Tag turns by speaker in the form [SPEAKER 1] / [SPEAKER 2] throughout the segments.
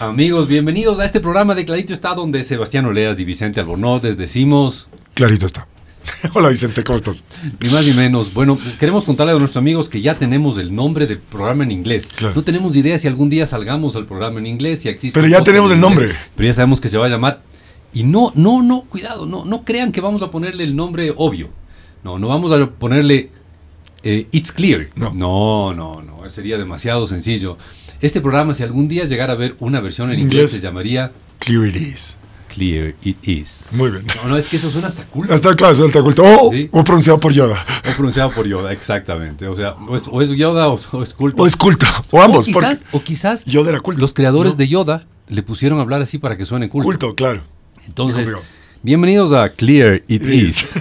[SPEAKER 1] Amigos, bienvenidos a este programa de Clarito está donde Sebastián Oleas y Vicente Albornoz les decimos...
[SPEAKER 2] Clarito está. Hola Vicente, ¿cómo estás?
[SPEAKER 1] Ni más ni menos. Bueno, queremos contarle a nuestros amigos que ya tenemos el nombre del programa en inglés.
[SPEAKER 2] Claro.
[SPEAKER 1] No tenemos idea si algún día salgamos al programa en inglés, si existe.
[SPEAKER 2] Pero ya tenemos
[SPEAKER 1] en
[SPEAKER 2] el nombre.
[SPEAKER 1] Pero ya sabemos que se va a llamar. Y no, no, no, cuidado, no, no crean que vamos a ponerle el nombre obvio. No, no vamos a ponerle eh, It's Clear.
[SPEAKER 2] No.
[SPEAKER 1] no, no, no, sería demasiado sencillo. Este programa, si algún día llegara a ver una versión en inglés,
[SPEAKER 2] inglés.
[SPEAKER 1] se llamaría
[SPEAKER 2] Clear it is.
[SPEAKER 1] Clear It Is.
[SPEAKER 2] Muy bien.
[SPEAKER 1] No, no, es que eso suena hasta cool.
[SPEAKER 2] Está claro, suelta culto. O,
[SPEAKER 1] Sí.
[SPEAKER 2] o pronunciado por Yoda.
[SPEAKER 1] O pronunciado por Yoda, exactamente. O sea, o es, o es Yoda o, es culto.
[SPEAKER 2] O es culto. O ambos.
[SPEAKER 1] o quizás, o quizás
[SPEAKER 2] Yoda era culto.
[SPEAKER 1] los creadores
[SPEAKER 2] ¿no?
[SPEAKER 1] de Yoda le pusieron a hablar así para que suene culto.
[SPEAKER 2] Culto, claro.
[SPEAKER 1] Entonces, bienvenidos a Clear It
[SPEAKER 2] Is.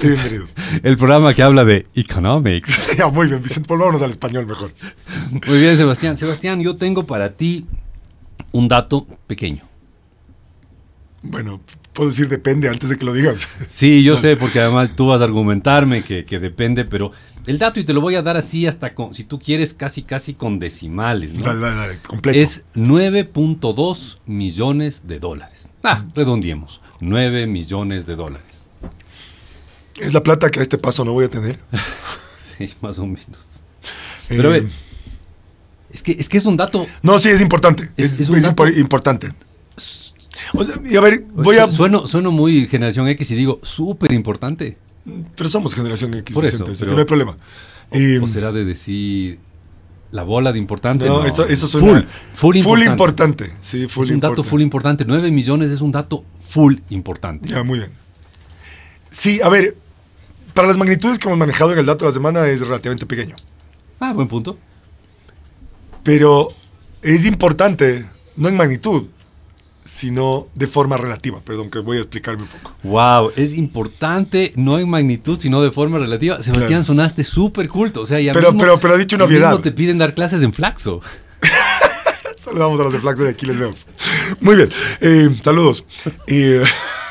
[SPEAKER 2] Bienvenidos.
[SPEAKER 1] el programa que habla de economics.
[SPEAKER 2] muy bien, Vicente. Volvámonos al español mejor.
[SPEAKER 1] Muy bien, Sebastián. Sebastián, yo tengo para ti un dato pequeño.
[SPEAKER 2] Bueno, puedo decir depende antes de que lo digas.
[SPEAKER 1] Sí, yo sé, porque además tú vas a argumentarme que, que depende, pero el dato, y te lo voy a dar así hasta con, si tú quieres, casi casi con decimales, ¿no?
[SPEAKER 2] Dale, dale, dale. Completo.
[SPEAKER 1] Es 9.2 millones de dólares. Ah, redondiemos. 9 millones de dólares.
[SPEAKER 2] Es la plata que a este paso no voy a tener.
[SPEAKER 1] Sí, más o menos. Pero a
[SPEAKER 2] Eh,
[SPEAKER 1] ver, es que, es que es un dato.
[SPEAKER 2] No, sí, es importante.
[SPEAKER 1] Es-
[SPEAKER 2] Es,
[SPEAKER 1] es un
[SPEAKER 2] es
[SPEAKER 1] dato-
[SPEAKER 2] impor- importante. O sea, y a ver, voy a.
[SPEAKER 1] Sueno, sueno muy generación X y digo súper importante.
[SPEAKER 2] Pero somos generación X,
[SPEAKER 1] Por eso,
[SPEAKER 2] que
[SPEAKER 1] pero-
[SPEAKER 2] no hay problema. Eh,
[SPEAKER 1] O será de decir la bola de importante.
[SPEAKER 2] no,
[SPEAKER 1] No,
[SPEAKER 2] eso, eso
[SPEAKER 1] full,
[SPEAKER 2] suena.
[SPEAKER 1] full, importante.
[SPEAKER 2] importante. Sí, full
[SPEAKER 1] es un dato full importante. 9 millones es un dato full importante.
[SPEAKER 2] Ya, muy bien. Sí, a ver, para las magnitudes que hemos manejado en el dato de la semana es relativamente pequeño.
[SPEAKER 1] Ah, buen punto.
[SPEAKER 2] Pero es importante, no en magnitud, sino de forma relativa. Perdón, que voy a explicarme un poco.
[SPEAKER 1] Wow, es importante, no en magnitud, sino de forma relativa. Sebastián,
[SPEAKER 2] Claro.
[SPEAKER 1] sonaste súper culto. O sea, ya
[SPEAKER 2] Pero-
[SPEAKER 1] mismo-
[SPEAKER 2] pero- pero dicho una obviedad.
[SPEAKER 1] te piden dar clases en flaxo.
[SPEAKER 2] Saludamos a los de Flaxo de aquí, les vemos. Muy bien, eh, saludos. Eh,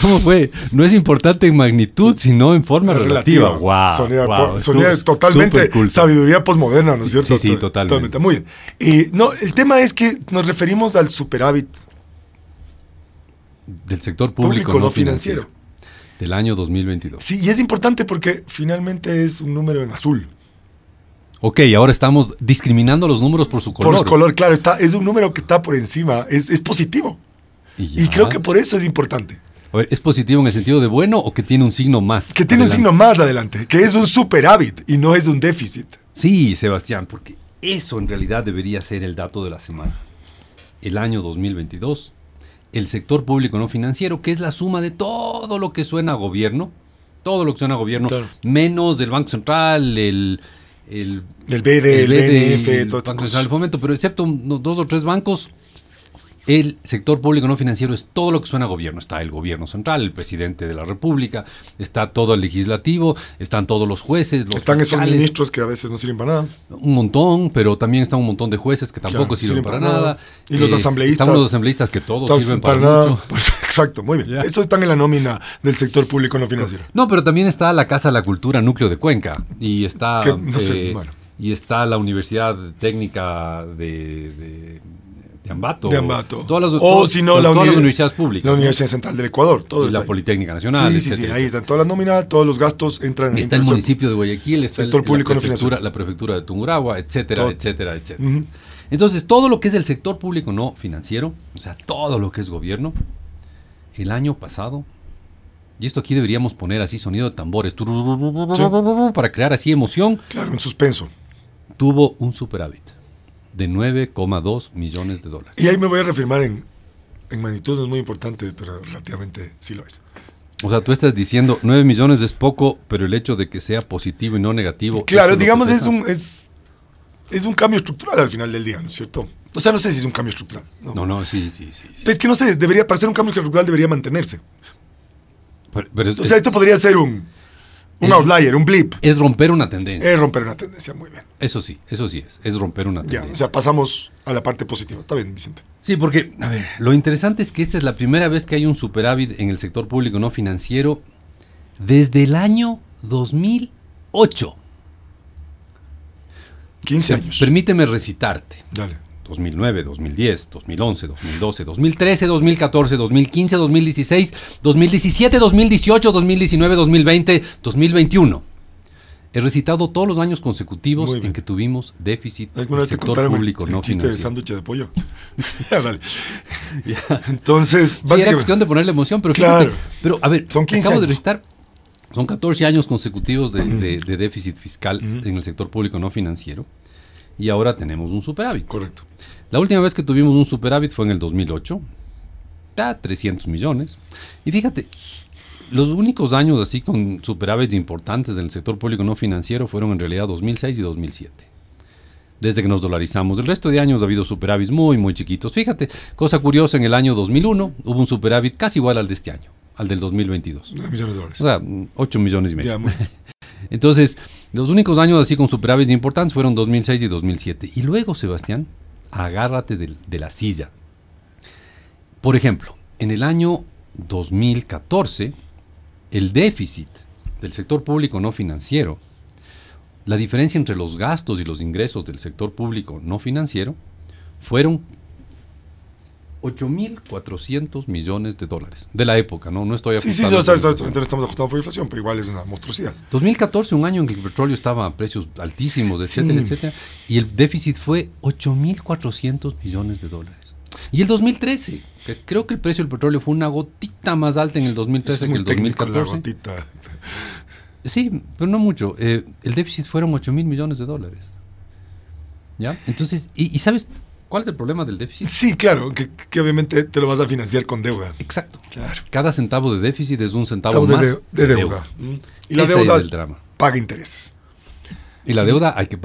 [SPEAKER 1] ¿Cómo fue? No es importante en magnitud, sino en forma relativa. Wow.
[SPEAKER 2] Sonía,
[SPEAKER 1] wow,
[SPEAKER 2] po-
[SPEAKER 1] estuvo
[SPEAKER 2] totalmente sabiduría posmoderna, ¿no es cierto?
[SPEAKER 1] Sí, sí,
[SPEAKER 2] To-
[SPEAKER 1] totalmente.
[SPEAKER 2] Muy bien. Y no, el tema es que nos referimos al superávit
[SPEAKER 1] Del sector público,
[SPEAKER 2] público,
[SPEAKER 1] no
[SPEAKER 2] financiero.
[SPEAKER 1] Del año 2022.
[SPEAKER 2] Sí, y es importante porque finalmente es un número en azul.
[SPEAKER 1] Ok, ahora estamos discriminando los números por su color.
[SPEAKER 2] Por su color, claro, está, es un número que está por encima, es, es positivo.
[SPEAKER 1] Y,
[SPEAKER 2] creo que por eso es importante.
[SPEAKER 1] A ver, ¿es positivo en el sentido de bueno o que tiene un signo más?
[SPEAKER 2] Que tiene un signo más adelante, que es un superávit y no es un déficit.
[SPEAKER 1] Sí, Sebastián, porque eso en realidad debería ser el dato de la semana. El año 2022, el sector público no financiero, que es la suma de todo lo que suena a gobierno, todo lo que suena a gobierno,
[SPEAKER 2] Claro.
[SPEAKER 1] menos del Banco Central, el... El,
[SPEAKER 2] El BD, el,
[SPEAKER 1] BD
[SPEAKER 2] BNF,
[SPEAKER 1] el Banco. Central de Fomento, pero excepto dos o tres bancos, el sector público no financiero es todo lo que suena a gobierno. Está el gobierno central, el presidente de la República, está todo el legislativo, están todos los jueces, los
[SPEAKER 2] Están esos
[SPEAKER 1] fiscales,
[SPEAKER 2] ministros que a veces no sirven para nada.
[SPEAKER 1] un montón, pero también está un montón de jueces que tampoco
[SPEAKER 2] Claro,
[SPEAKER 1] sirven, para, nada.
[SPEAKER 2] Y los asambleístas.
[SPEAKER 1] Están los asambleístas que todos sirven
[SPEAKER 2] para
[SPEAKER 1] para,
[SPEAKER 2] nada.
[SPEAKER 1] mucho.
[SPEAKER 2] Pues, exacto, muy bien.
[SPEAKER 1] Ya.
[SPEAKER 2] Eso están en la nómina del sector público no financiero.
[SPEAKER 1] No, pero también está la Casa de la Cultura Núcleo de Cuenca y está
[SPEAKER 2] Que, no sé,
[SPEAKER 1] eh,
[SPEAKER 2] bueno.
[SPEAKER 1] y está la Universidad Técnica de, de, de Ambato.
[SPEAKER 2] de Ambato.
[SPEAKER 1] Todas las,
[SPEAKER 2] o
[SPEAKER 1] todas-
[SPEAKER 2] si no,
[SPEAKER 1] todas
[SPEAKER 2] la,
[SPEAKER 1] las
[SPEAKER 2] uni-
[SPEAKER 1] universidades públicas.
[SPEAKER 2] La. Universidad Central del Ecuador. Todo
[SPEAKER 1] y
[SPEAKER 2] está
[SPEAKER 1] la
[SPEAKER 2] ahí.
[SPEAKER 1] Politécnica Nacional.
[SPEAKER 2] Sí, sí, Ahí están todas las nóminas, todos los gastos entran en
[SPEAKER 1] Está el municipio de Guayaquil, está el-
[SPEAKER 2] sector público
[SPEAKER 1] la, prefectura, la prefectura de Tungurahua, etcétera,
[SPEAKER 2] Todo.
[SPEAKER 1] etcétera, etcétera. Entonces, todo lo que es el sector público no financiero, o sea, todo lo que es gobierno, el año pasado, y esto aquí deberíamos poner así sonido de tambores, para crear así emoción,
[SPEAKER 2] Claro, en suspenso.
[SPEAKER 1] tuvo un superávit de 9,2 millones de dólares.
[SPEAKER 2] Y ahí me voy a reafirmar en, en magnitud, no es muy importante, pero relativamente sí lo es.
[SPEAKER 1] O sea, tú estás diciendo 9 millones es poco, pero el hecho de que sea positivo y no negativo.
[SPEAKER 2] Claro,
[SPEAKER 1] ¿eso lo
[SPEAKER 2] digamos, es un, es, es un cambio estructural al final del día, ¿no es cierto? O sea, no sé si es un cambio estructural. No.
[SPEAKER 1] No, no, sí, sí, sí. sí.
[SPEAKER 2] Es que no sé, debería, para ser un cambio estructural debería mantenerse.
[SPEAKER 1] Pero- pero
[SPEAKER 2] O sea, esto podría ser un, un
[SPEAKER 1] Es-
[SPEAKER 2] outlier, un blip.
[SPEAKER 1] es romper una tendencia.
[SPEAKER 2] Es romper una tendencia, muy bien.
[SPEAKER 1] Eso sí, eso sí es. Es romper una
[SPEAKER 2] Ya,
[SPEAKER 1] tendencia.
[SPEAKER 2] o sea, pasamos a la parte positiva. Está bien, Vicente.
[SPEAKER 1] Sí, porque, a ver, lo interesante es que esta es la primera vez que hay un superávit en el sector público no financiero desde el año 2008.
[SPEAKER 2] 15 años.
[SPEAKER 1] Permíteme recitarte.
[SPEAKER 2] Dale.
[SPEAKER 1] 2009, 2010, 2011, 2012, 2013, 2014, 2015, 2016, 2017, 2018, 2019, 2020, 2021. He recitado todos los años consecutivos en que tuvimos déficit
[SPEAKER 2] ¿Alguna vez
[SPEAKER 1] sector
[SPEAKER 2] te
[SPEAKER 1] público
[SPEAKER 2] el, el
[SPEAKER 1] no
[SPEAKER 2] chiste de
[SPEAKER 1] financiero.
[SPEAKER 2] sándwich de pollo? ya, dale. Entonces,
[SPEAKER 1] Sí, era
[SPEAKER 2] básicamente,
[SPEAKER 1] cuestión de ponerle emoción, pero
[SPEAKER 2] Claro.
[SPEAKER 1] fíjate, pero a ver,
[SPEAKER 2] Son 15
[SPEAKER 1] acabo de
[SPEAKER 2] años.
[SPEAKER 1] recitar, son 14 años consecutivos de, de- de déficit fiscal
[SPEAKER 2] Ujú.
[SPEAKER 1] en el sector público no financiero y ahora tenemos un superávit.
[SPEAKER 2] correcto.
[SPEAKER 1] La última vez que tuvimos un superávit fue en el 2008, ya 300 millones. Y fíjate, los únicos años así con superávits importantes en el sector público no financiero fueron en realidad 2006 y 2007. Desde que nos dolarizamos. El resto de años ha habido superávits muy, muy chiquitos. Fíjate, cosa curiosa, en el año 2001 hubo un superávit casi igual al de este año, al del 2022.
[SPEAKER 2] 9 millones de dólares.
[SPEAKER 1] O sea, 8 millones y medio.
[SPEAKER 2] Ya,
[SPEAKER 1] Entonces, los únicos años así con superávits importantes fueron 2006 y 2007. Y luego, Sebastián, agárrate de, la silla. Por ejemplo, en el año 2014, el déficit del sector público no financiero, la diferencia entre los gastos y los ingresos del sector público no financiero, fueron 8.400 millones de dólares. De la época, ¿no? No estoy
[SPEAKER 2] Sí, sí,
[SPEAKER 1] ajustando
[SPEAKER 2] ya sabes,
[SPEAKER 1] la
[SPEAKER 2] estamos ajustados por inflación, pero igual es una monstruosidad.
[SPEAKER 1] 2014, un año en que el petróleo estaba a precios altísimos,
[SPEAKER 2] Sí.
[SPEAKER 1] etcétera, etcétera, y el déficit fue 8.400 millones de dólares. Y el 2013, que creo que el precio del petróleo fue una gotita más alta en el
[SPEAKER 2] Eso
[SPEAKER 1] 2013
[SPEAKER 2] es muy
[SPEAKER 1] que el
[SPEAKER 2] técnico, la
[SPEAKER 1] 2014.
[SPEAKER 2] gotita.
[SPEAKER 1] Sí, pero no mucho. Eh, el déficit fueron 8 mil millones de dólares. ¿Ya? Entonces, ¿y, y sabes cuál es el problema del déficit?
[SPEAKER 2] Sí, claro, que, que obviamente te lo vas a financiar con deuda.
[SPEAKER 1] Exacto.
[SPEAKER 2] Claro.
[SPEAKER 1] Cada centavo de déficit es un centavo
[SPEAKER 2] Estamos de,
[SPEAKER 1] más
[SPEAKER 2] de- de deuda. Mm. Y la
[SPEAKER 1] Ese
[SPEAKER 2] deuda
[SPEAKER 1] es el drama.
[SPEAKER 2] paga intereses.
[SPEAKER 1] Y la deuda hay que,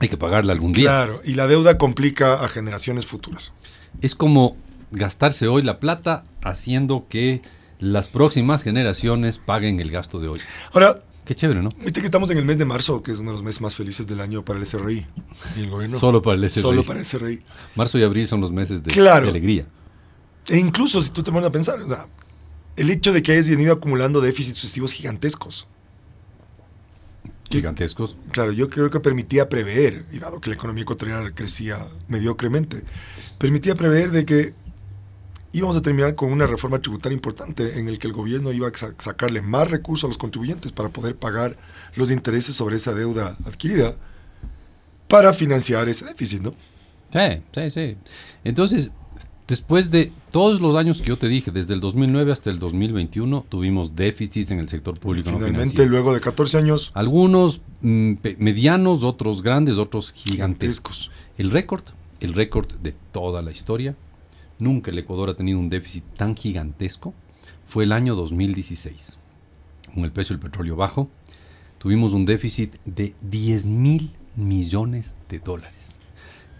[SPEAKER 1] hay que pagarla algún día.
[SPEAKER 2] Claro, y la deuda complica a generaciones futuras.
[SPEAKER 1] Es como gastarse hoy la plata haciendo que las próximas generaciones paguen el gasto de hoy.
[SPEAKER 2] Ahora,
[SPEAKER 1] Qué chévere, ¿no?
[SPEAKER 2] viste que estamos en el mes de marzo, que es uno de los meses más felices del año para el SRI y el gobierno.
[SPEAKER 1] Solo para el SRI.
[SPEAKER 2] Solo para el SRI.
[SPEAKER 1] Marzo y abril son los meses de,
[SPEAKER 2] Claro.
[SPEAKER 1] de alegría.
[SPEAKER 2] E incluso si tú te pones a pensar, o sea, el hecho de que hayas venido acumulando déficits sucesivos gigantescos.
[SPEAKER 1] Gigantescos.
[SPEAKER 2] Claro, yo creo que permitía prever, y dado que la economía ecuatoriana crecía mediocremente, permitía prever de que íbamos a terminar con una reforma tributaria importante en el que el gobierno iba a sa- sacarle más recursos a los contribuyentes para poder pagar los intereses sobre esa deuda adquirida para financiar ese déficit, ¿no?
[SPEAKER 1] Sí, sí, sí. Entonces, después de todos los años que yo te dije, desde el 2009 hasta el 2021, tuvimos déficits en el sector público no
[SPEAKER 2] Finalmente,
[SPEAKER 1] financiero.
[SPEAKER 2] luego de 14 años,
[SPEAKER 1] Algunos mm, medianos, otros grandes, otros gigantescos.
[SPEAKER 2] gigantescos.
[SPEAKER 1] El récord, el récord de toda la historia, nunca el Ecuador ha tenido un déficit tan gigantesco, fue el año 2016. Con el precio del petróleo bajo, tuvimos un déficit de 10 mil millones de dólares.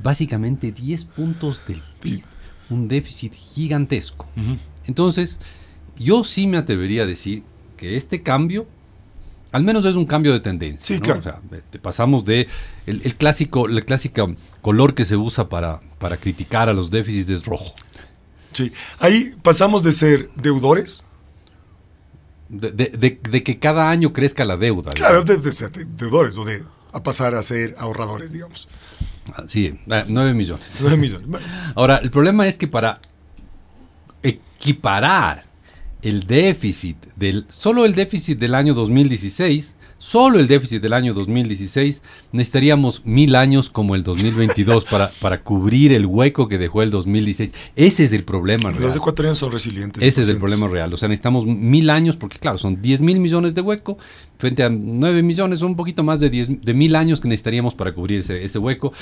[SPEAKER 1] Básicamente 10 puntos del PIB. Un déficit gigantesco. Entonces, yo sí me atrevería a decir que este cambio, al menos es un cambio de tendencia.
[SPEAKER 2] Sí,
[SPEAKER 1] ¿no?
[SPEAKER 2] claro.
[SPEAKER 1] O sea, pasamos de el, el clásico, la clásica color que se usa para, para criticar a los déficits es rojo.
[SPEAKER 2] Sí. Ahí pasamos de ser deudores,
[SPEAKER 1] De, de- de- de que cada año crezca la deuda.
[SPEAKER 2] claro, de, ser de- deudores, o de a pasar a ser ahorradores, digamos.
[SPEAKER 1] Ah, Sí, ah, 9 millones.
[SPEAKER 2] 9 millones.
[SPEAKER 1] Ahora, el problema es que para equiparar el déficit del solo el déficit del año 2016, solo el déficit del año 2016, necesitaríamos mil años como el 2022 para, para cubrir el hueco que dejó el 2016. Ese es el problema real.
[SPEAKER 2] los ecuatorianos son resilientes.
[SPEAKER 1] Ese es el problema real. O sea, necesitamos mil años, porque claro, son 10 mil millones de hueco, frente a 9 millones, son un poquito más de 10 de mil años que necesitaríamos para cubrir ese, ese hueco,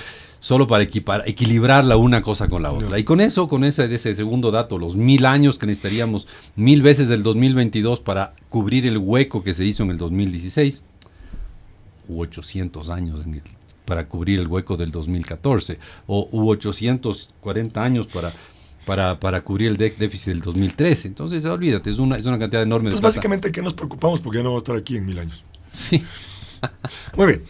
[SPEAKER 1] solo para equipar, equilibrar la una cosa con la otra.
[SPEAKER 2] No.
[SPEAKER 1] Y con eso, con ese, ese segundo dato, los mil años que necesitaríamos, mil veces del 2022 para cubrir el hueco que se hizo en el 2016, u 800 años en el- para cubrir el hueco del 2014, o u 840 años para, para, para cubrir el de- déficit del 2013. Entonces, olvídate, es una, es una cantidad enorme de
[SPEAKER 2] Entonces,
[SPEAKER 1] plata.
[SPEAKER 2] básicamente, ¿qué nos preocupamos? Porque ya no vamos a estar aquí en mil años.
[SPEAKER 1] Sí.
[SPEAKER 2] Muy bien.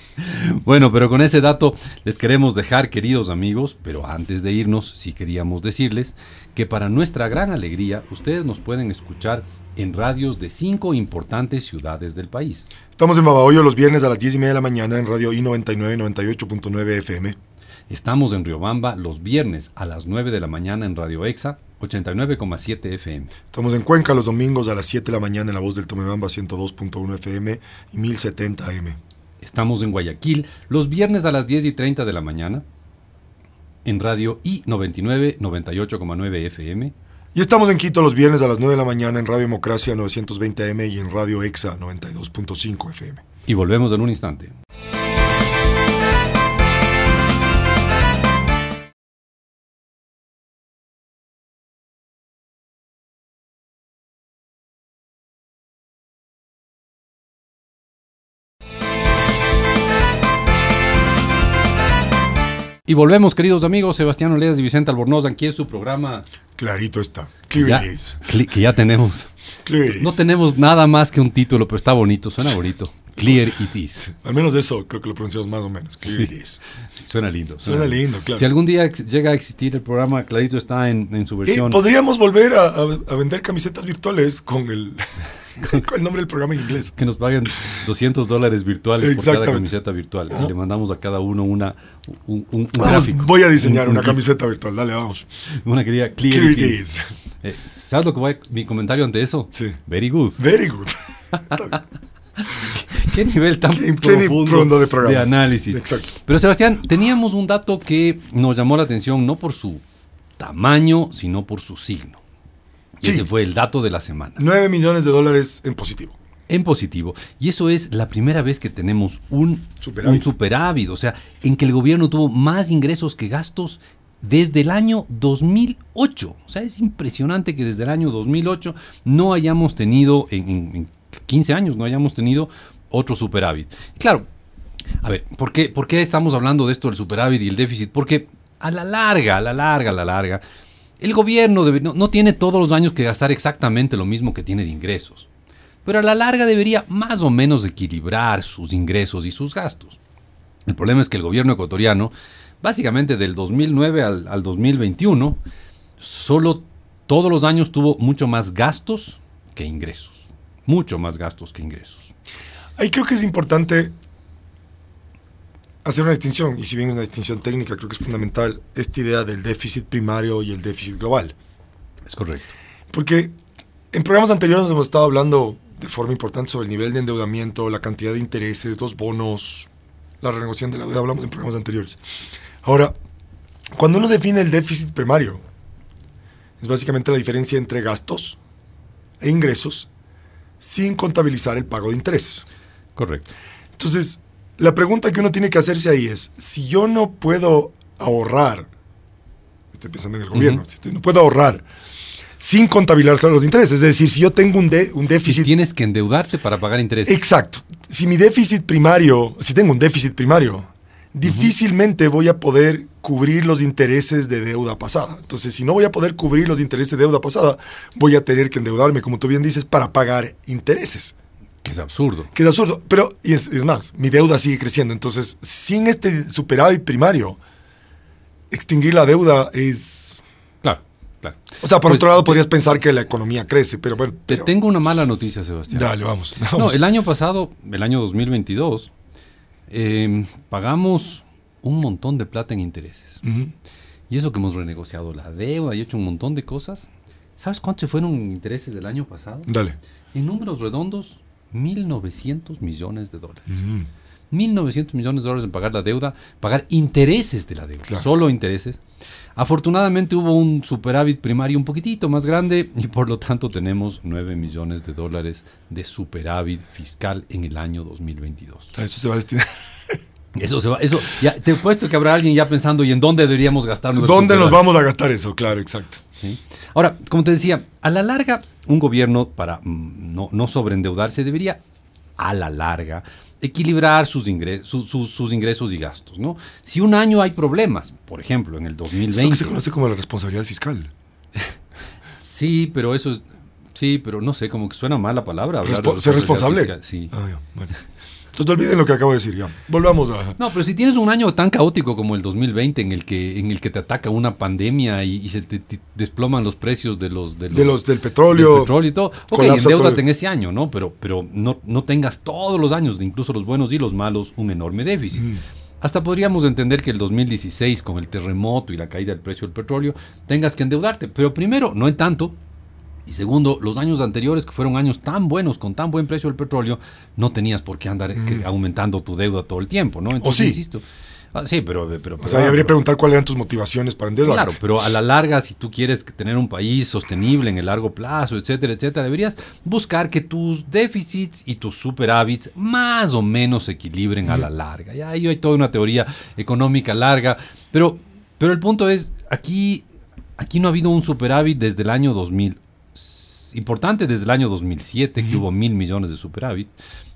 [SPEAKER 1] Bueno, pero con ese dato les queremos dejar, queridos amigos, pero antes de irnos, sí queríamos decirles que para nuestra gran alegría, ustedes nos pueden escuchar en radios de cinco importantes ciudades del país.
[SPEAKER 2] Estamos en Babahoyo los viernes a las 10 y media de la mañana en Radio I99 98.9 FM.
[SPEAKER 1] Estamos en Riobamba los viernes a las 9 de la mañana en Radio Exa 89,7 FM.
[SPEAKER 2] Estamos en Cuenca los domingos a las 7 de la mañana en la voz del Tomebamba 102.1 FM y 1070 AM.
[SPEAKER 1] Estamos en Guayaquil los viernes a las 10 y 30 de la mañana en Radio I 99 98,9 FM.
[SPEAKER 2] Y estamos en Quito los viernes a las 9 de la mañana en Radio Democracia 920 AM y en Radio Exa 92.5 FM.
[SPEAKER 1] Y volvemos en un instante. Y volvemos, queridos amigos, Sebastián Oleas y Vicente Albornoz, aquí es su programa.
[SPEAKER 2] Clarito está.
[SPEAKER 1] Clear ya, que ya tenemos. Clear it no tenemos nada más que un título, pero está bonito, suena bonito. Clear it is.
[SPEAKER 2] Al menos eso creo que lo pronunciamos más o menos. Clear it is.
[SPEAKER 1] suena lindo.
[SPEAKER 2] Suena, lindo, claro.
[SPEAKER 1] Si algún día llega a existir el programa, Clarito está en, en su versión.
[SPEAKER 2] podríamos volver a, a, vender camisetas virtuales con el, con el nombre del programa en inglés.
[SPEAKER 1] Que nos paguen 200 dólares virtuales por cada camiseta virtual. Y le mandamos a cada uno una, un, un, gráfico.
[SPEAKER 2] Voy a diseñar una camiseta virtual, dale, vamos.
[SPEAKER 1] Una que diga Clear, Clear eh, ¿Sabes lo que voy a, mi comentario ante eso?
[SPEAKER 2] Sí.
[SPEAKER 1] Very good.
[SPEAKER 2] Very good.
[SPEAKER 1] ¿Qué nivel tan profundo
[SPEAKER 2] de,
[SPEAKER 1] de, análisis?
[SPEAKER 2] Exacto.
[SPEAKER 1] Pero Sebastián, teníamos un dato que nos llamó la atención no por su tamaño, sino por su signo. Y Ese fue el dato de la semana.
[SPEAKER 2] 9 millones de dólares en positivo.
[SPEAKER 1] En positivo. Y eso es la primera vez que tenemos un superávit. un superávit. O sea, en que el gobierno tuvo más ingresos que gastos desde el año 2008. O sea, es impresionante que desde el año 2008 no hayamos tenido, en, en 15 años, no hayamos tenido otro superávit. Claro, a ver, ¿por qué, ¿por qué estamos hablando de esto del superávit y el déficit? Porque a la larga, a la larga, a la larga, el gobierno no, tiene todos los años que gastar exactamente lo mismo que tiene de ingresos, pero a la larga debería más o menos equilibrar sus ingresos y sus gastos. El problema es que el gobierno ecuatoriano, básicamente del 2009 al, al 2021, solo todos los años tuvo mucho más gastos que ingresos. Mucho más gastos que ingresos.
[SPEAKER 2] Ahí creo que es importante hacer una distinción, y si bien es una distinción técnica, creo que es fundamental esta idea del déficit primario y el déficit global.
[SPEAKER 1] Es correcto.
[SPEAKER 2] Porque en programas anteriores hemos estado hablando de forma importante sobre el nivel de endeudamiento, la cantidad de intereses, los bonos, la renegociación de la deuda, hablamos en programas anteriores. Ahora, cuando uno define el déficit primario, es básicamente la diferencia entre gastos e ingresos sin contabilizar el pago de interés.
[SPEAKER 1] Correcto.
[SPEAKER 2] Entonces, la pregunta que uno tiene que hacerse ahí es, si yo no puedo ahorrar, estoy pensando en el gobierno, si no puedo ahorrar sin contabilizar los intereses, es decir, si yo tengo un, un déficit...
[SPEAKER 1] tienes que endeudarte para pagar intereses.
[SPEAKER 2] Exacto. Si mi déficit primario, si tengo un déficit primario, difícilmente voy a poder cubrir los intereses de deuda pasada. Entonces, si no voy a poder cubrir los intereses de deuda pasada, voy a tener que endeudarme, como tú bien dices, para pagar intereses.
[SPEAKER 1] Que es absurdo.
[SPEAKER 2] Que es absurdo. Pero, y es, más, mi deuda sigue creciendo. Entonces, sin este superávit primario, extinguir la deuda es...
[SPEAKER 1] Claro, claro.
[SPEAKER 2] O sea, por pues, otro lado, podrías pensar que la economía crece, pero bueno...
[SPEAKER 1] Te tengo una mala noticia, Sebastián.
[SPEAKER 2] Dale, vamos,
[SPEAKER 1] No, el año pasado, el año 2022, em, pagamos un montón de plata en intereses. Y eso que hemos renegociado la deuda y hecho un montón de cosas. ¿Sabes cuántos fueron intereses del año pasado?
[SPEAKER 2] Dale.
[SPEAKER 1] En números redondos, 1.900 millones de dólares. 1.900 millones de dólares en pagar la deuda, pagar intereses de la deuda, solo intereses. Afortunadamente hubo un superávit primario un poquitito más grande y por lo tanto tenemos 9 millones de dólares de superávit fiscal en el año 2022.
[SPEAKER 2] Eso se va a destinar.
[SPEAKER 1] Eso se va, eso, ya, te he puesto que habrá alguien ya pensando, ¿y en dónde deberíamos gastar
[SPEAKER 2] ¿Dónde nos vamos a gastar eso? Claro, exacto.
[SPEAKER 1] Ahora, como te decía, a la larga un gobierno, para mm, no, no sobreendeudarse, debería, a la larga, equilibrar sus ingresos, sus ingresos y gastos. ¿no? Si un año hay problemas, por ejemplo, en el 2020... Es lo
[SPEAKER 2] que se conoce como la responsabilidad fiscal.
[SPEAKER 1] sí, pero eso es... Sí, pero no sé, como que suena mal la palabra.
[SPEAKER 2] ¿Ser responsable? Sí. Ah, bueno. Entonces olviden lo que acabo de decir, ya. Volvamos a...
[SPEAKER 1] No, pero si tienes un año tan caótico como el 2020 en el que, en el que te ataca una pandemia y, se te, desploman los precios de los...
[SPEAKER 2] De los, del petróleo.
[SPEAKER 1] Del petróleo y todo. Ok, endeudate en ese año, ¿no? Pero, pero no, no tengas todos los años, incluso los buenos y los malos, un enorme déficit. hasta podríamos entender que el 2016, con el terremoto y la caída del precio del petróleo, tengas que endeudarte. Pero primero, no en tanto. Y segundo, los años anteriores, que fueron años tan buenos, con tan buen precio del petróleo, no tenías por qué andar eh, aumentando tu deuda todo el tiempo, ¿no?
[SPEAKER 2] Entonces,
[SPEAKER 1] insisto. Ah, sí, pero, pero,
[SPEAKER 2] O sea, habría preguntar cuáles eran tus motivaciones para endeudarte.
[SPEAKER 1] Claro, pero a la larga, si tú quieres tener un país sostenible en el largo plazo, etcétera, etcétera, deberías buscar que tus déficits y tus superávits más o menos se equilibren a la larga. Ya hay toda una teoría económica larga, pero, pero el punto es, aquí, aquí no ha habido un superávit desde el año 2000. Importante desde el año 2007, que hubo mil millones de superávit,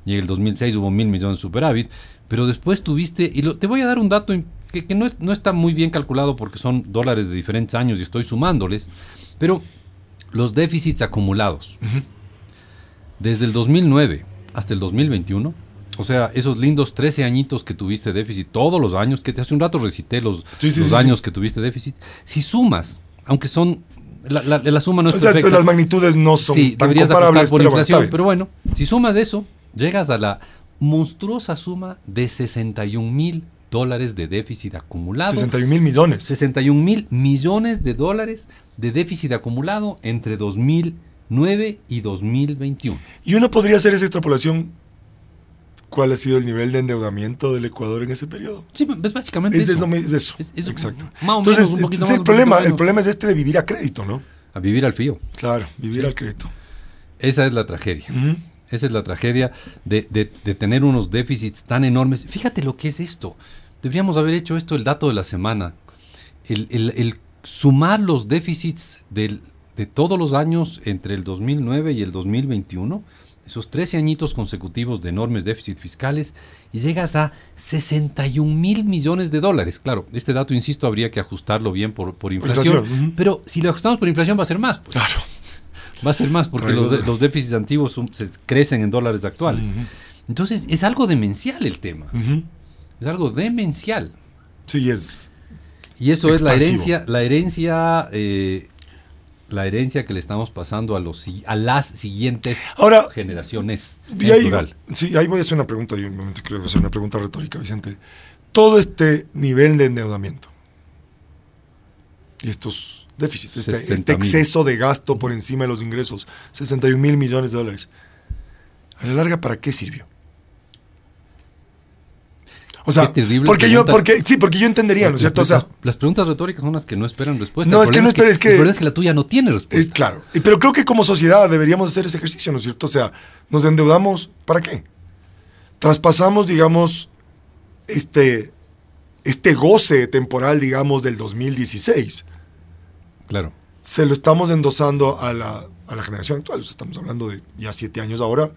[SPEAKER 1] y en el 2006 hubo mil millones de superávit, pero después tuviste, y te voy a dar un dato que, no, no, está muy bien calculado porque son dólares de diferentes años y estoy sumándoles, pero los déficits acumulados desde el 2009 hasta el 2021, o sea, esos lindos 13 añitos que tuviste déficit todos los años, que te hace un rato recité los, los años que tuviste déficit, si sumas, aunque son la, la, suma no es
[SPEAKER 2] las magnitudes no son tan comparables,
[SPEAKER 1] por inflación, pero bueno, si sumas eso, llegas a la monstruosa suma de 61 mil dólares de déficit acumulado.
[SPEAKER 2] 61 mil millones.
[SPEAKER 1] 61 mil millones de dólares de déficit acumulado entre 2009 y 2021.
[SPEAKER 2] Y uno podría hacer esa extrapolación. ¿Cuál ha sido el nivel de endeudamiento del Ecuador en ese periodo?
[SPEAKER 1] Sí, es básicamente
[SPEAKER 2] es,
[SPEAKER 1] eso.
[SPEAKER 2] Es, eso. Exacto. Entonces, el, problema, el problema es este de vivir a crédito, ¿no?
[SPEAKER 1] A vivir al fío.
[SPEAKER 2] Claro, vivir al crédito.
[SPEAKER 1] Esa es la tragedia. Esa es la tragedia de, tener unos déficits tan enormes. Fíjate lo que es esto. Deberíamos haber hecho esto el dato de la semana. El, sumar los déficits de todos los años entre el 2009 y el 2021, esos 13 añitos consecutivos de enormes déficits fiscales, y llegas a 61 mil millones de dólares. Claro, este dato, insisto, habría que ajustarlo bien por, por inflación. Pero si lo ajustamos por inflación va a ser más.
[SPEAKER 2] Pues. Claro.
[SPEAKER 1] Va a ser más porque los, déficits antiguos se crecen en dólares actuales. Entonces, es algo demencial el tema. Es algo demencial.
[SPEAKER 2] Sí, es.
[SPEAKER 1] Y eso es la herencia, la herencia, eh, la herencia que le estamos pasando a los a las siguientes generaciones.
[SPEAKER 2] Y ahí, sí, ahí voy a hacer una pregunta, creo que hacer una pregunta retórica, Vicente. Todo este nivel de endeudamiento y estos déficit, este, este exceso de gasto por encima de los ingresos, 61 mil millones de dólares. A la larga, ¿para qué sirvió? O sea, porque yo, porque, sí, porque yo entendería, ¿no es cierto? O sea,
[SPEAKER 1] las preguntas retóricas son las que no esperan respuesta.
[SPEAKER 2] No, es que no esperes, es que,
[SPEAKER 1] el es que la tuya no tiene respuesta.
[SPEAKER 2] Es claro, pero creo que como sociedad deberíamos hacer ese ejercicio, ¿no es cierto? O sea, nos endeudamos, ¿para qué? Traspasamos, digamos, este, este goce temporal, digamos, del 2016
[SPEAKER 1] Claro.
[SPEAKER 2] Se lo estamos endosando a la, a la generación actual. Estamos hablando de ya siete años ahora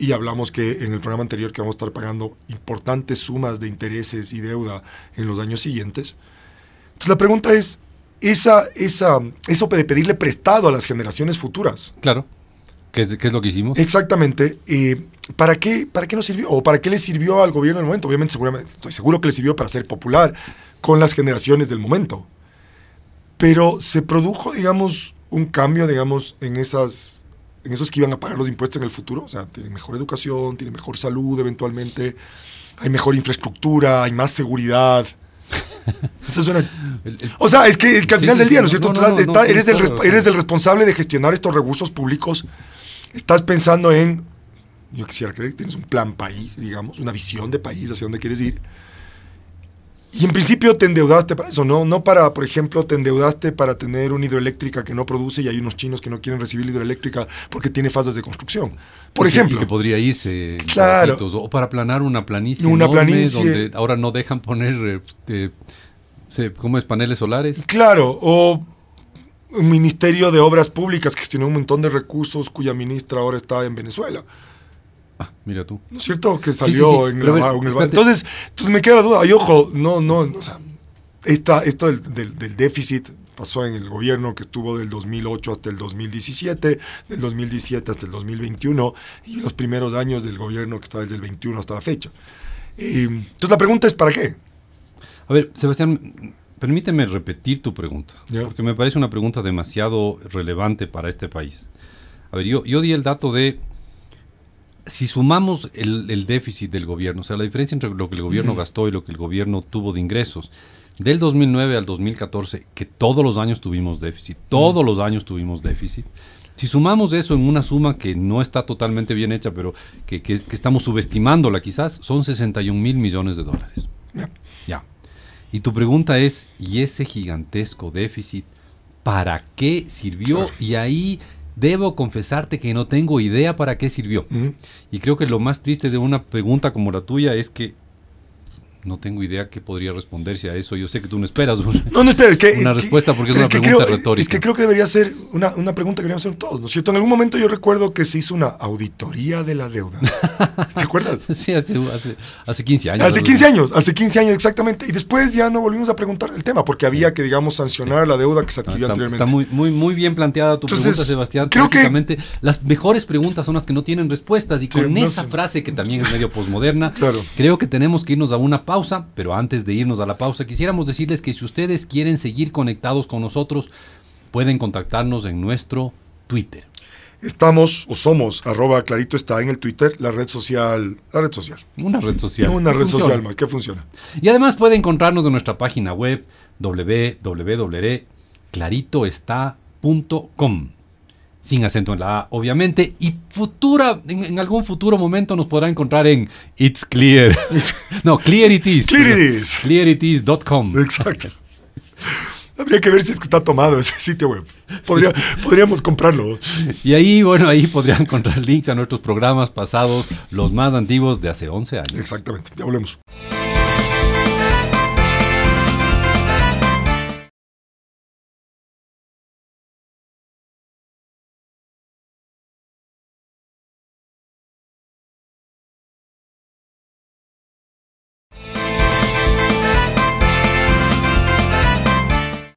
[SPEAKER 2] y hablamos que en el programa anterior que vamos a estar pagando importantes sumas de intereses y deuda en los años siguientes. Entonces la pregunta es, esa, esa, eso de pedirle prestado a las generaciones futuras.
[SPEAKER 1] Claro. ¿Qué es, qué es lo que hicimos?
[SPEAKER 2] Exactamente. Eh, ¿para, qué, ¿Para qué nos sirvió? ¿O para qué le sirvió al gobierno en el momento? Obviamente, seguramente, estoy seguro que le sirvió para ser popular con las generaciones del momento. Pero se produjo, digamos, un cambio, digamos, en esas en esos que iban a pagar los impuestos en el futuro, o sea, tienen mejor educación, tienen mejor salud eventualmente, hay mejor infraestructura, hay más seguridad. Eso o sea, es que, al final del día, ¿no es cierto? eres, el, eres el responsable de gestionar estos recursos públicos, estás pensando en, yo quisiera creer que tienes un plan país, digamos, una visión de país hacia dónde quieres ir y en principio te endeudaste para eso, ¿no? No para, por ejemplo, te endeudaste para tener una hidroeléctrica que no produce y hay unos chinos que no quieren recibir hidroeléctrica porque tiene fases de construcción. Por ejemplo.
[SPEAKER 1] que podría irse.
[SPEAKER 2] Claro.
[SPEAKER 1] o para planar una planicie.
[SPEAKER 2] Una planicie.
[SPEAKER 1] Donde ahora no dejan poner, eh, ¿cómo es? Paneles solares.
[SPEAKER 2] Claro. O un ministerio de obras públicas que gestionó un montón de recursos cuya ministra ahora está en Venezuela.
[SPEAKER 1] Ah, mira tú.
[SPEAKER 2] ¿No es cierto? Que salió en, el Entonces, entonces me queda la duda. Y ojo, no, no, o sea, esta, esto del, del, déficit pasó en el gobierno que estuvo del 2008 hasta el 2017, del 2017 hasta el 2021 y los primeros años del gobierno que está desde el 21 hasta la fecha. entonces la pregunta es ¿para qué?
[SPEAKER 1] A ver, Sebastián, permíteme repetir tu pregunta, porque me parece una pregunta demasiado relevante para este país. A ver, yo, yo di el dato de si sumamos el, el déficit del gobierno, o sea, la diferencia entre lo que el gobierno gastó y lo que el gobierno tuvo de ingresos, del 2009 al 2014, que todos los años tuvimos déficit, todos los años tuvimos déficit, si sumamos eso en una suma que no está totalmente bien hecha, pero que, que- que estamos subestimándola quizás, son 61 mil millones de dólares.
[SPEAKER 2] Ya.
[SPEAKER 1] Y tu pregunta es, ¿y ese gigantesco déficit para qué sirvió?
[SPEAKER 2] Claro.
[SPEAKER 1] Y ahí debo confesarte que no tengo idea para qué sirvió. Y creo que lo más triste de una pregunta como la tuya es que no tengo idea qué podría responderse a eso. Yo sé que tú no esperas una,
[SPEAKER 2] No, no, espera, es que...
[SPEAKER 1] una
[SPEAKER 2] que-
[SPEAKER 1] respuesta porque es una
[SPEAKER 2] que
[SPEAKER 1] pregunta
[SPEAKER 2] creo-
[SPEAKER 1] retórica.
[SPEAKER 2] Es que creo que debería ser una, una pregunta que deberíamos hacer todos, ¿no es cierto? En algún momento yo recuerdo que se hizo una auditoría de la deuda. ¿Te acuerdas?
[SPEAKER 1] Sí, hace, hace, hace 15 años.
[SPEAKER 2] Hace
[SPEAKER 1] algo
[SPEAKER 2] 15
[SPEAKER 1] así.
[SPEAKER 2] años, hace 15 años exactamente. Y después ya no volvimos a preguntar del tema, porque había que, digamos, sancionar la deuda que se
[SPEAKER 1] No,
[SPEAKER 2] adquirió
[SPEAKER 1] está,
[SPEAKER 2] anteriormente.
[SPEAKER 1] está muy, muy, muy bien planteada tu
[SPEAKER 2] Entonces,
[SPEAKER 1] pregunta, Sebastián.
[SPEAKER 2] creo que-
[SPEAKER 1] las mejores preguntas son las que no tienen respuestas. Y
[SPEAKER 2] Sí,
[SPEAKER 1] con
[SPEAKER 2] no
[SPEAKER 1] esa
[SPEAKER 2] sé.
[SPEAKER 1] frase que también es medio posmoderna,
[SPEAKER 2] Claro.
[SPEAKER 1] creo que tenemos que irnos a una pausa. Pero antes de irnos a la pausa, quisiéramos decirles que si ustedes quieren seguir conectados con nosotros, pueden contactarnos en nuestro Twitter.
[SPEAKER 2] Estamos o somos, arroba clarito está en el Twitter, la red social, la red social.
[SPEAKER 1] Una red social.
[SPEAKER 2] Una red
[SPEAKER 1] Funciona.
[SPEAKER 2] social más, que funciona.
[SPEAKER 1] Y además puede encontrarnos en nuestra página web www.claritoestá.com. Sin acento en la A, obviamente. Y futura, en, en algún futuro momento nos podrá encontrar en It's Clear. no, Clear It Is.
[SPEAKER 2] Clear It Is.
[SPEAKER 1] Clearitis.com.
[SPEAKER 2] Exacto. Habría que ver si es que está tomado ese sitio web. Podría- podríamos comprarlo.
[SPEAKER 1] Y ahí, bueno, ahí podrán encontrar links a nuestros programas pasados, los más antiguos de hace 11 años.
[SPEAKER 2] Exactamente, ya volvemos.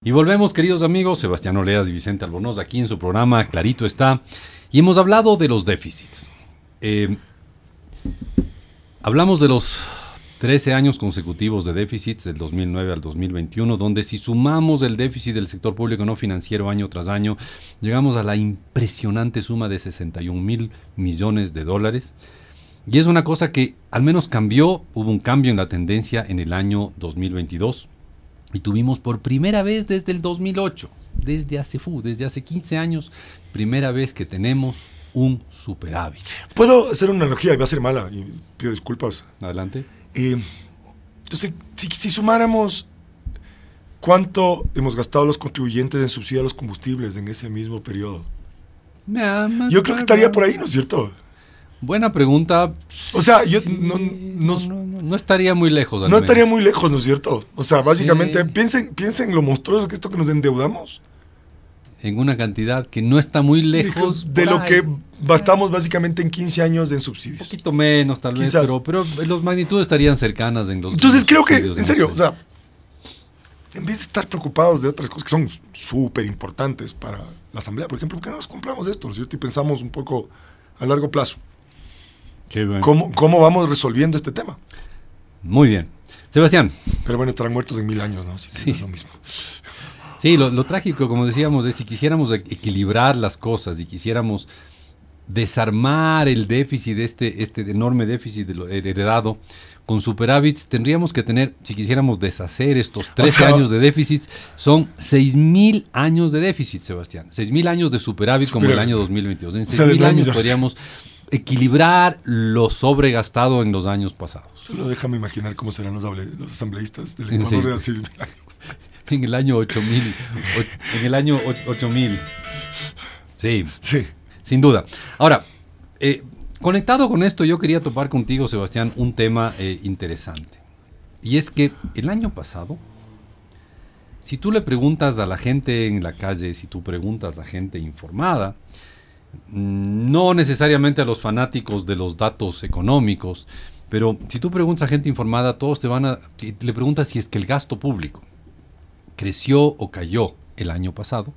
[SPEAKER 1] Y volvemos, queridos amigos, Sebastián Oleas y Vicente Albornoz, aquí en su programa Clarito está. Y hemos hablado de los déficits. Eh, hablamos de los 13 años consecutivos de déficits del 2009 al 2021, donde si sumamos el déficit del sector público no financiero año tras año, llegamos a la impresionante suma de 61 mil millones de dólares. Y es una cosa que al menos cambió, hubo un cambio en la tendencia en el año 2022. Y tuvimos por primera vez desde el 2008, desde hace, fu, desde hace 15 años, primera vez que tenemos un superávit.
[SPEAKER 2] Puedo hacer una analogía, y va a ser mala, y pido disculpas.
[SPEAKER 1] Adelante.
[SPEAKER 2] Eh, entonces, si, si sumáramos cuánto hemos gastado los contribuyentes en subsidio a los combustibles en ese mismo periodo, yo creo que estaría por ahí, ¿no es cierto?
[SPEAKER 1] Buena pregunta.
[SPEAKER 2] O sea, yo no,
[SPEAKER 1] No,
[SPEAKER 2] no-
[SPEAKER 1] estaría muy lejos.
[SPEAKER 2] no
[SPEAKER 1] menos.
[SPEAKER 2] estaría muy lejos, ¿no es cierto? O sea, básicamente,
[SPEAKER 1] Sí.
[SPEAKER 2] piensen, piensen lo monstruoso que es esto que nos endeudamos.
[SPEAKER 1] En una cantidad que no está muy lejos.
[SPEAKER 2] de
[SPEAKER 1] por
[SPEAKER 2] lo
[SPEAKER 1] ahí.
[SPEAKER 2] que gastamos básicamente en 15 años en
[SPEAKER 1] Un
[SPEAKER 2] subsidios.
[SPEAKER 1] poquito menos, tal vez,
[SPEAKER 2] Quizás.
[SPEAKER 1] pero, pero los magnitudes estarían cercanas en los.
[SPEAKER 2] Entonces creo que, en serio, o sea, en vez de estar preocupados de otras cosas que son súper importantes para la Asamblea, por ejemplo, ¿por qué no nos compramos esto, ¿no es cierto? Y pensamos un poco a largo plazo.
[SPEAKER 1] Qué bueno.
[SPEAKER 2] ¿Cómo, cómo vamos resolviendo este tema?
[SPEAKER 1] Muy bien. Sebastián,
[SPEAKER 2] Pero bueno, estarán muertos en mil años, ¿no? Que
[SPEAKER 1] Sí.
[SPEAKER 2] es lo mismo.
[SPEAKER 1] Sí, lo, lo trágico, como decíamos, es si quisiéramos e- equilibrar las cosas y quisiéramos desarmar el déficit, este, este enorme déficit de lo heredado con superávits, tendríamos que tener, si quisiéramos deshacer estos 13
[SPEAKER 2] sea-
[SPEAKER 1] años de déficits, son 6.000 años de déficit, Sebastián. 6.000 años de superávit como el año 2022. En
[SPEAKER 2] O sea, de
[SPEAKER 1] 6.000
[SPEAKER 2] nueve
[SPEAKER 1] años podríamos equilibrar lo sobregastado en los años pasados.
[SPEAKER 2] Solo déjame imaginar cómo serán los, asambleístas del Ecuador de.
[SPEAKER 1] En el año 8000. o- En el año o- 8000. Sí,
[SPEAKER 2] Sí.
[SPEAKER 1] sin duda. Ahora, eh, conectado con esto, yo quería topar contigo, Sebastián, un tema eh, interesante. Y es que el año pasado, si tú le preguntas a la gente en la calle, si tú preguntas a gente informada, no necesariamente a los fanáticos de los datos económicos, pero si tú preguntas a gente informada, todos te van a... Le preguntas si es que el gasto público creció o cayó el año pasado,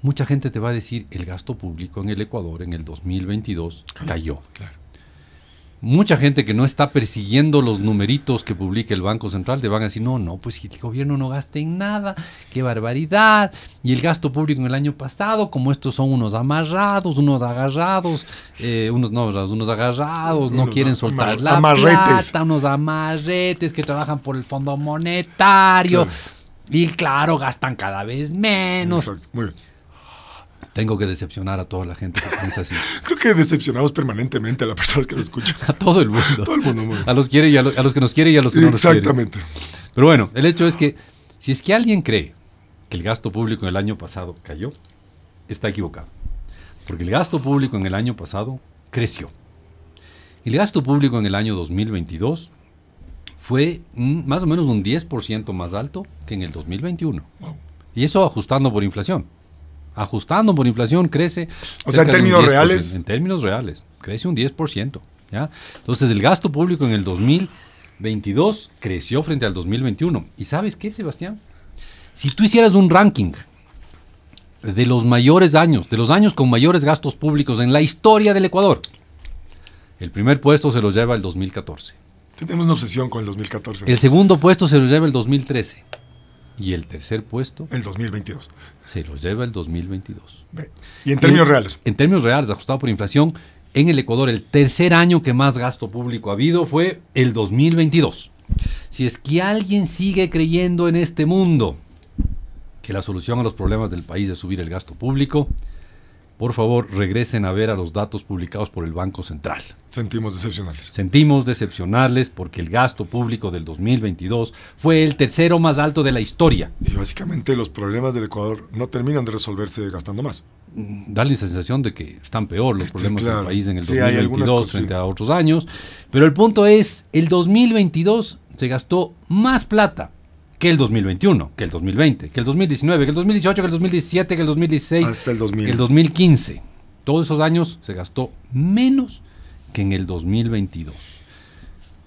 [SPEAKER 1] mucha gente te va a decir el gasto público en el Ecuador en el 2022 cayó.
[SPEAKER 2] Claro.
[SPEAKER 1] Mucha gente que no está persiguiendo los numeritos que publica el Banco Central te van a decir, no, no, pues si el gobierno no gasta en nada, qué barbaridad. Y el gasto público en el año pasado, como estos son unos amarrados, unos agarrados, eh, unos no unos agarrados, no quieren soltar la
[SPEAKER 2] amarretes.
[SPEAKER 1] plata, unos amarretes que trabajan por el Fondo Monetario.
[SPEAKER 2] Claro.
[SPEAKER 1] Y claro, gastan cada vez menos.
[SPEAKER 2] Exacto, muy bien.
[SPEAKER 1] Tengo que decepcionar a toda la gente que piensa así.
[SPEAKER 2] Creo que decepcionamos permanentemente a las personas que lo escuchan.
[SPEAKER 1] A todo el mundo.
[SPEAKER 2] Todo el mundo, muy bien.
[SPEAKER 1] A los quiere y a, lo- a los que nos quiere y a los que no nos quiere.
[SPEAKER 2] Exactamente.
[SPEAKER 1] Pero bueno, el hecho es que si es que alguien cree que el gasto público en el año pasado cayó, está equivocado. Porque el gasto público en el año pasado creció. El gasto público en el año 2022 fue más o menos un 10% más alto que en el 2021.
[SPEAKER 2] Wow.
[SPEAKER 1] Y eso ajustando por inflación. Ajustando por inflación crece.
[SPEAKER 2] O sea, en términos
[SPEAKER 1] 10%.
[SPEAKER 2] reales.
[SPEAKER 1] En términos reales, crece un 10%. ¿ya? Entonces, el gasto público en el 2022 creció frente al 2021. ¿Y sabes qué, Sebastián? Si tú hicieras un ranking de los mayores años, de los años con mayores gastos públicos en la historia del Ecuador, el primer puesto se lo lleva el 2014.
[SPEAKER 2] Tenemos una obsesión con el 2014.
[SPEAKER 1] El segundo puesto se lo lleva el 2013. Y el tercer puesto
[SPEAKER 2] El 2022.
[SPEAKER 1] se lo lleva el 2022.
[SPEAKER 2] Ve. Y en términos reales.
[SPEAKER 1] En términos reales, ajustado por inflación, en el Ecuador el tercer año que más gasto público ha habido fue el 2022. Si es que alguien sigue creyendo en este mundo que la solución a los problemas del país es subir el gasto público, por favor regresen a ver a los datos publicados por el Banco Central.
[SPEAKER 2] Sentimos decepcionales.
[SPEAKER 1] Sentimos decepcionarles porque el gasto público del 2022 fue el tercero más alto de la historia.
[SPEAKER 2] Y básicamente los problemas del Ecuador no terminan de resolverse gastando más.
[SPEAKER 1] da la sensación de que están peor los
[SPEAKER 2] Este,
[SPEAKER 1] problemas
[SPEAKER 2] claro.
[SPEAKER 1] del país en el
[SPEAKER 2] Sí, hay algunas
[SPEAKER 1] 2022
[SPEAKER 2] cosas,
[SPEAKER 1] frente
[SPEAKER 2] sí.
[SPEAKER 1] a otros años. Pero el punto es, el 2022 se gastó más plata que el 2021, que el 2020, que el 2019, que el 2018, que el 2017, que el 2016,
[SPEAKER 2] Hasta el 2000.
[SPEAKER 1] que el 2015. Todos esos años se gastó menos que en el 2022.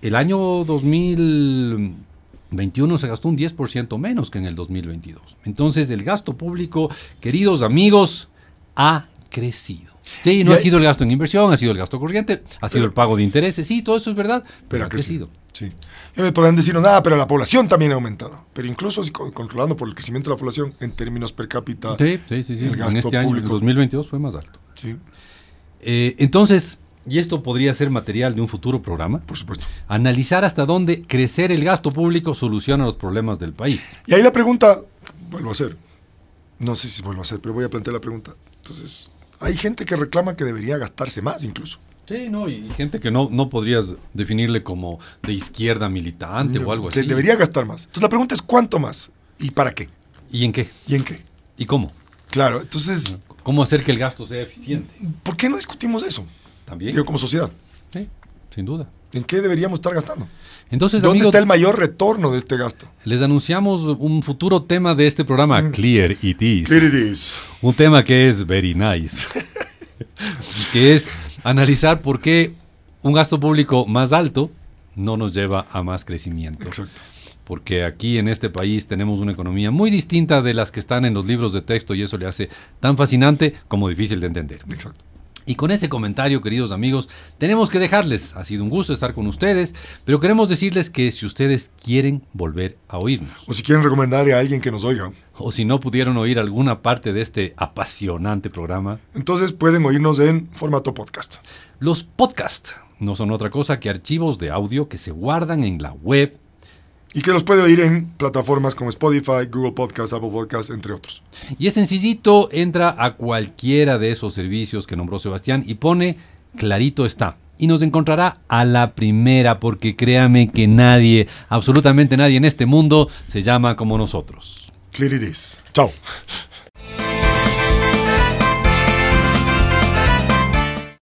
[SPEAKER 1] El año 2021 se gastó un 10% menos que en el 2022. Entonces el gasto público, queridos amigos, ha crecido. Sí, no
[SPEAKER 2] Y
[SPEAKER 1] ha
[SPEAKER 2] hay-
[SPEAKER 1] sido el gasto en inversión, ha sido el gasto corriente, ha sido el pago de intereses, sí, todo eso es verdad,
[SPEAKER 2] Pero ha crecido. Sí. Y me podrán decirnos, nada, pero la población también ha aumentado. Pero incluso si con- controlando por el crecimiento de la población en términos per cápita.
[SPEAKER 1] Sí, sí, sí, sí.
[SPEAKER 2] El
[SPEAKER 1] En
[SPEAKER 2] gasto
[SPEAKER 1] este año, en
[SPEAKER 2] público.
[SPEAKER 1] 2022, fue más alto.
[SPEAKER 2] Sí,
[SPEAKER 1] Eh, entonces, y esto podría ser material de un futuro programa,
[SPEAKER 2] por supuesto.
[SPEAKER 1] analizar hasta dónde crecer el gasto público soluciona los problemas del país.
[SPEAKER 2] Y ahí la pregunta, vuelvo a hacer. No sé si vuelvo a hacer, pero voy a plantear la pregunta. Entonces, hay gente que reclama que debería gastarse más incluso.
[SPEAKER 1] Sí, no, y gente que no, no podrías definirle como de izquierda militante o algo
[SPEAKER 2] que
[SPEAKER 1] así.
[SPEAKER 2] debería gastar más. Entonces la pregunta es cuánto más y para qué
[SPEAKER 1] ¿Y en qué?
[SPEAKER 2] y en qué.
[SPEAKER 1] ¿Y cómo?
[SPEAKER 2] Claro, entonces,
[SPEAKER 1] ¿Cómo hacer que el gasto sea eficiente?
[SPEAKER 2] ¿por qué no discutimos eso?
[SPEAKER 1] También.
[SPEAKER 2] Digo, como sociedad.
[SPEAKER 1] Sí, sin duda.
[SPEAKER 2] ¿En qué deberíamos estar gastando?
[SPEAKER 1] Entonces,
[SPEAKER 2] ¿Dónde está el mayor retorno de este gasto?
[SPEAKER 1] les anunciamos un futuro tema de este programa, Clear It Is.
[SPEAKER 2] Here it is.
[SPEAKER 1] Un tema que es very nice. que es analizar por qué un gasto público más alto no nos lleva a más crecimiento.
[SPEAKER 2] Exacto.
[SPEAKER 1] Porque aquí en este país tenemos una economía muy distinta de las que están en los libros de texto y eso le hace tan fascinante como difícil de entender.
[SPEAKER 2] Exacto.
[SPEAKER 1] Y con ese comentario, queridos amigos, tenemos que dejarles. Ha sido un gusto estar con ustedes, pero queremos decirles que si ustedes quieren volver a oírnos,
[SPEAKER 2] O si quieren recomendarle a alguien que nos oiga,
[SPEAKER 1] o si no pudieron oír alguna parte de este apasionante programa,
[SPEAKER 2] entonces pueden oírnos en formato podcast.
[SPEAKER 1] los podcasts no son otra cosa que archivos de audio que se guardan en la web
[SPEAKER 2] Y que los puede oír en plataformas como Spotify, Google Podcast, Apple Podcast, entre otros.
[SPEAKER 1] Y es sencillito, entra a cualquiera de esos servicios que nombró Sebastián y pone clarito está. Y nos encontrará a la primera, porque créame que nadie, absolutamente nadie en este mundo, se llama como nosotros.
[SPEAKER 2] Clear it is. Chao.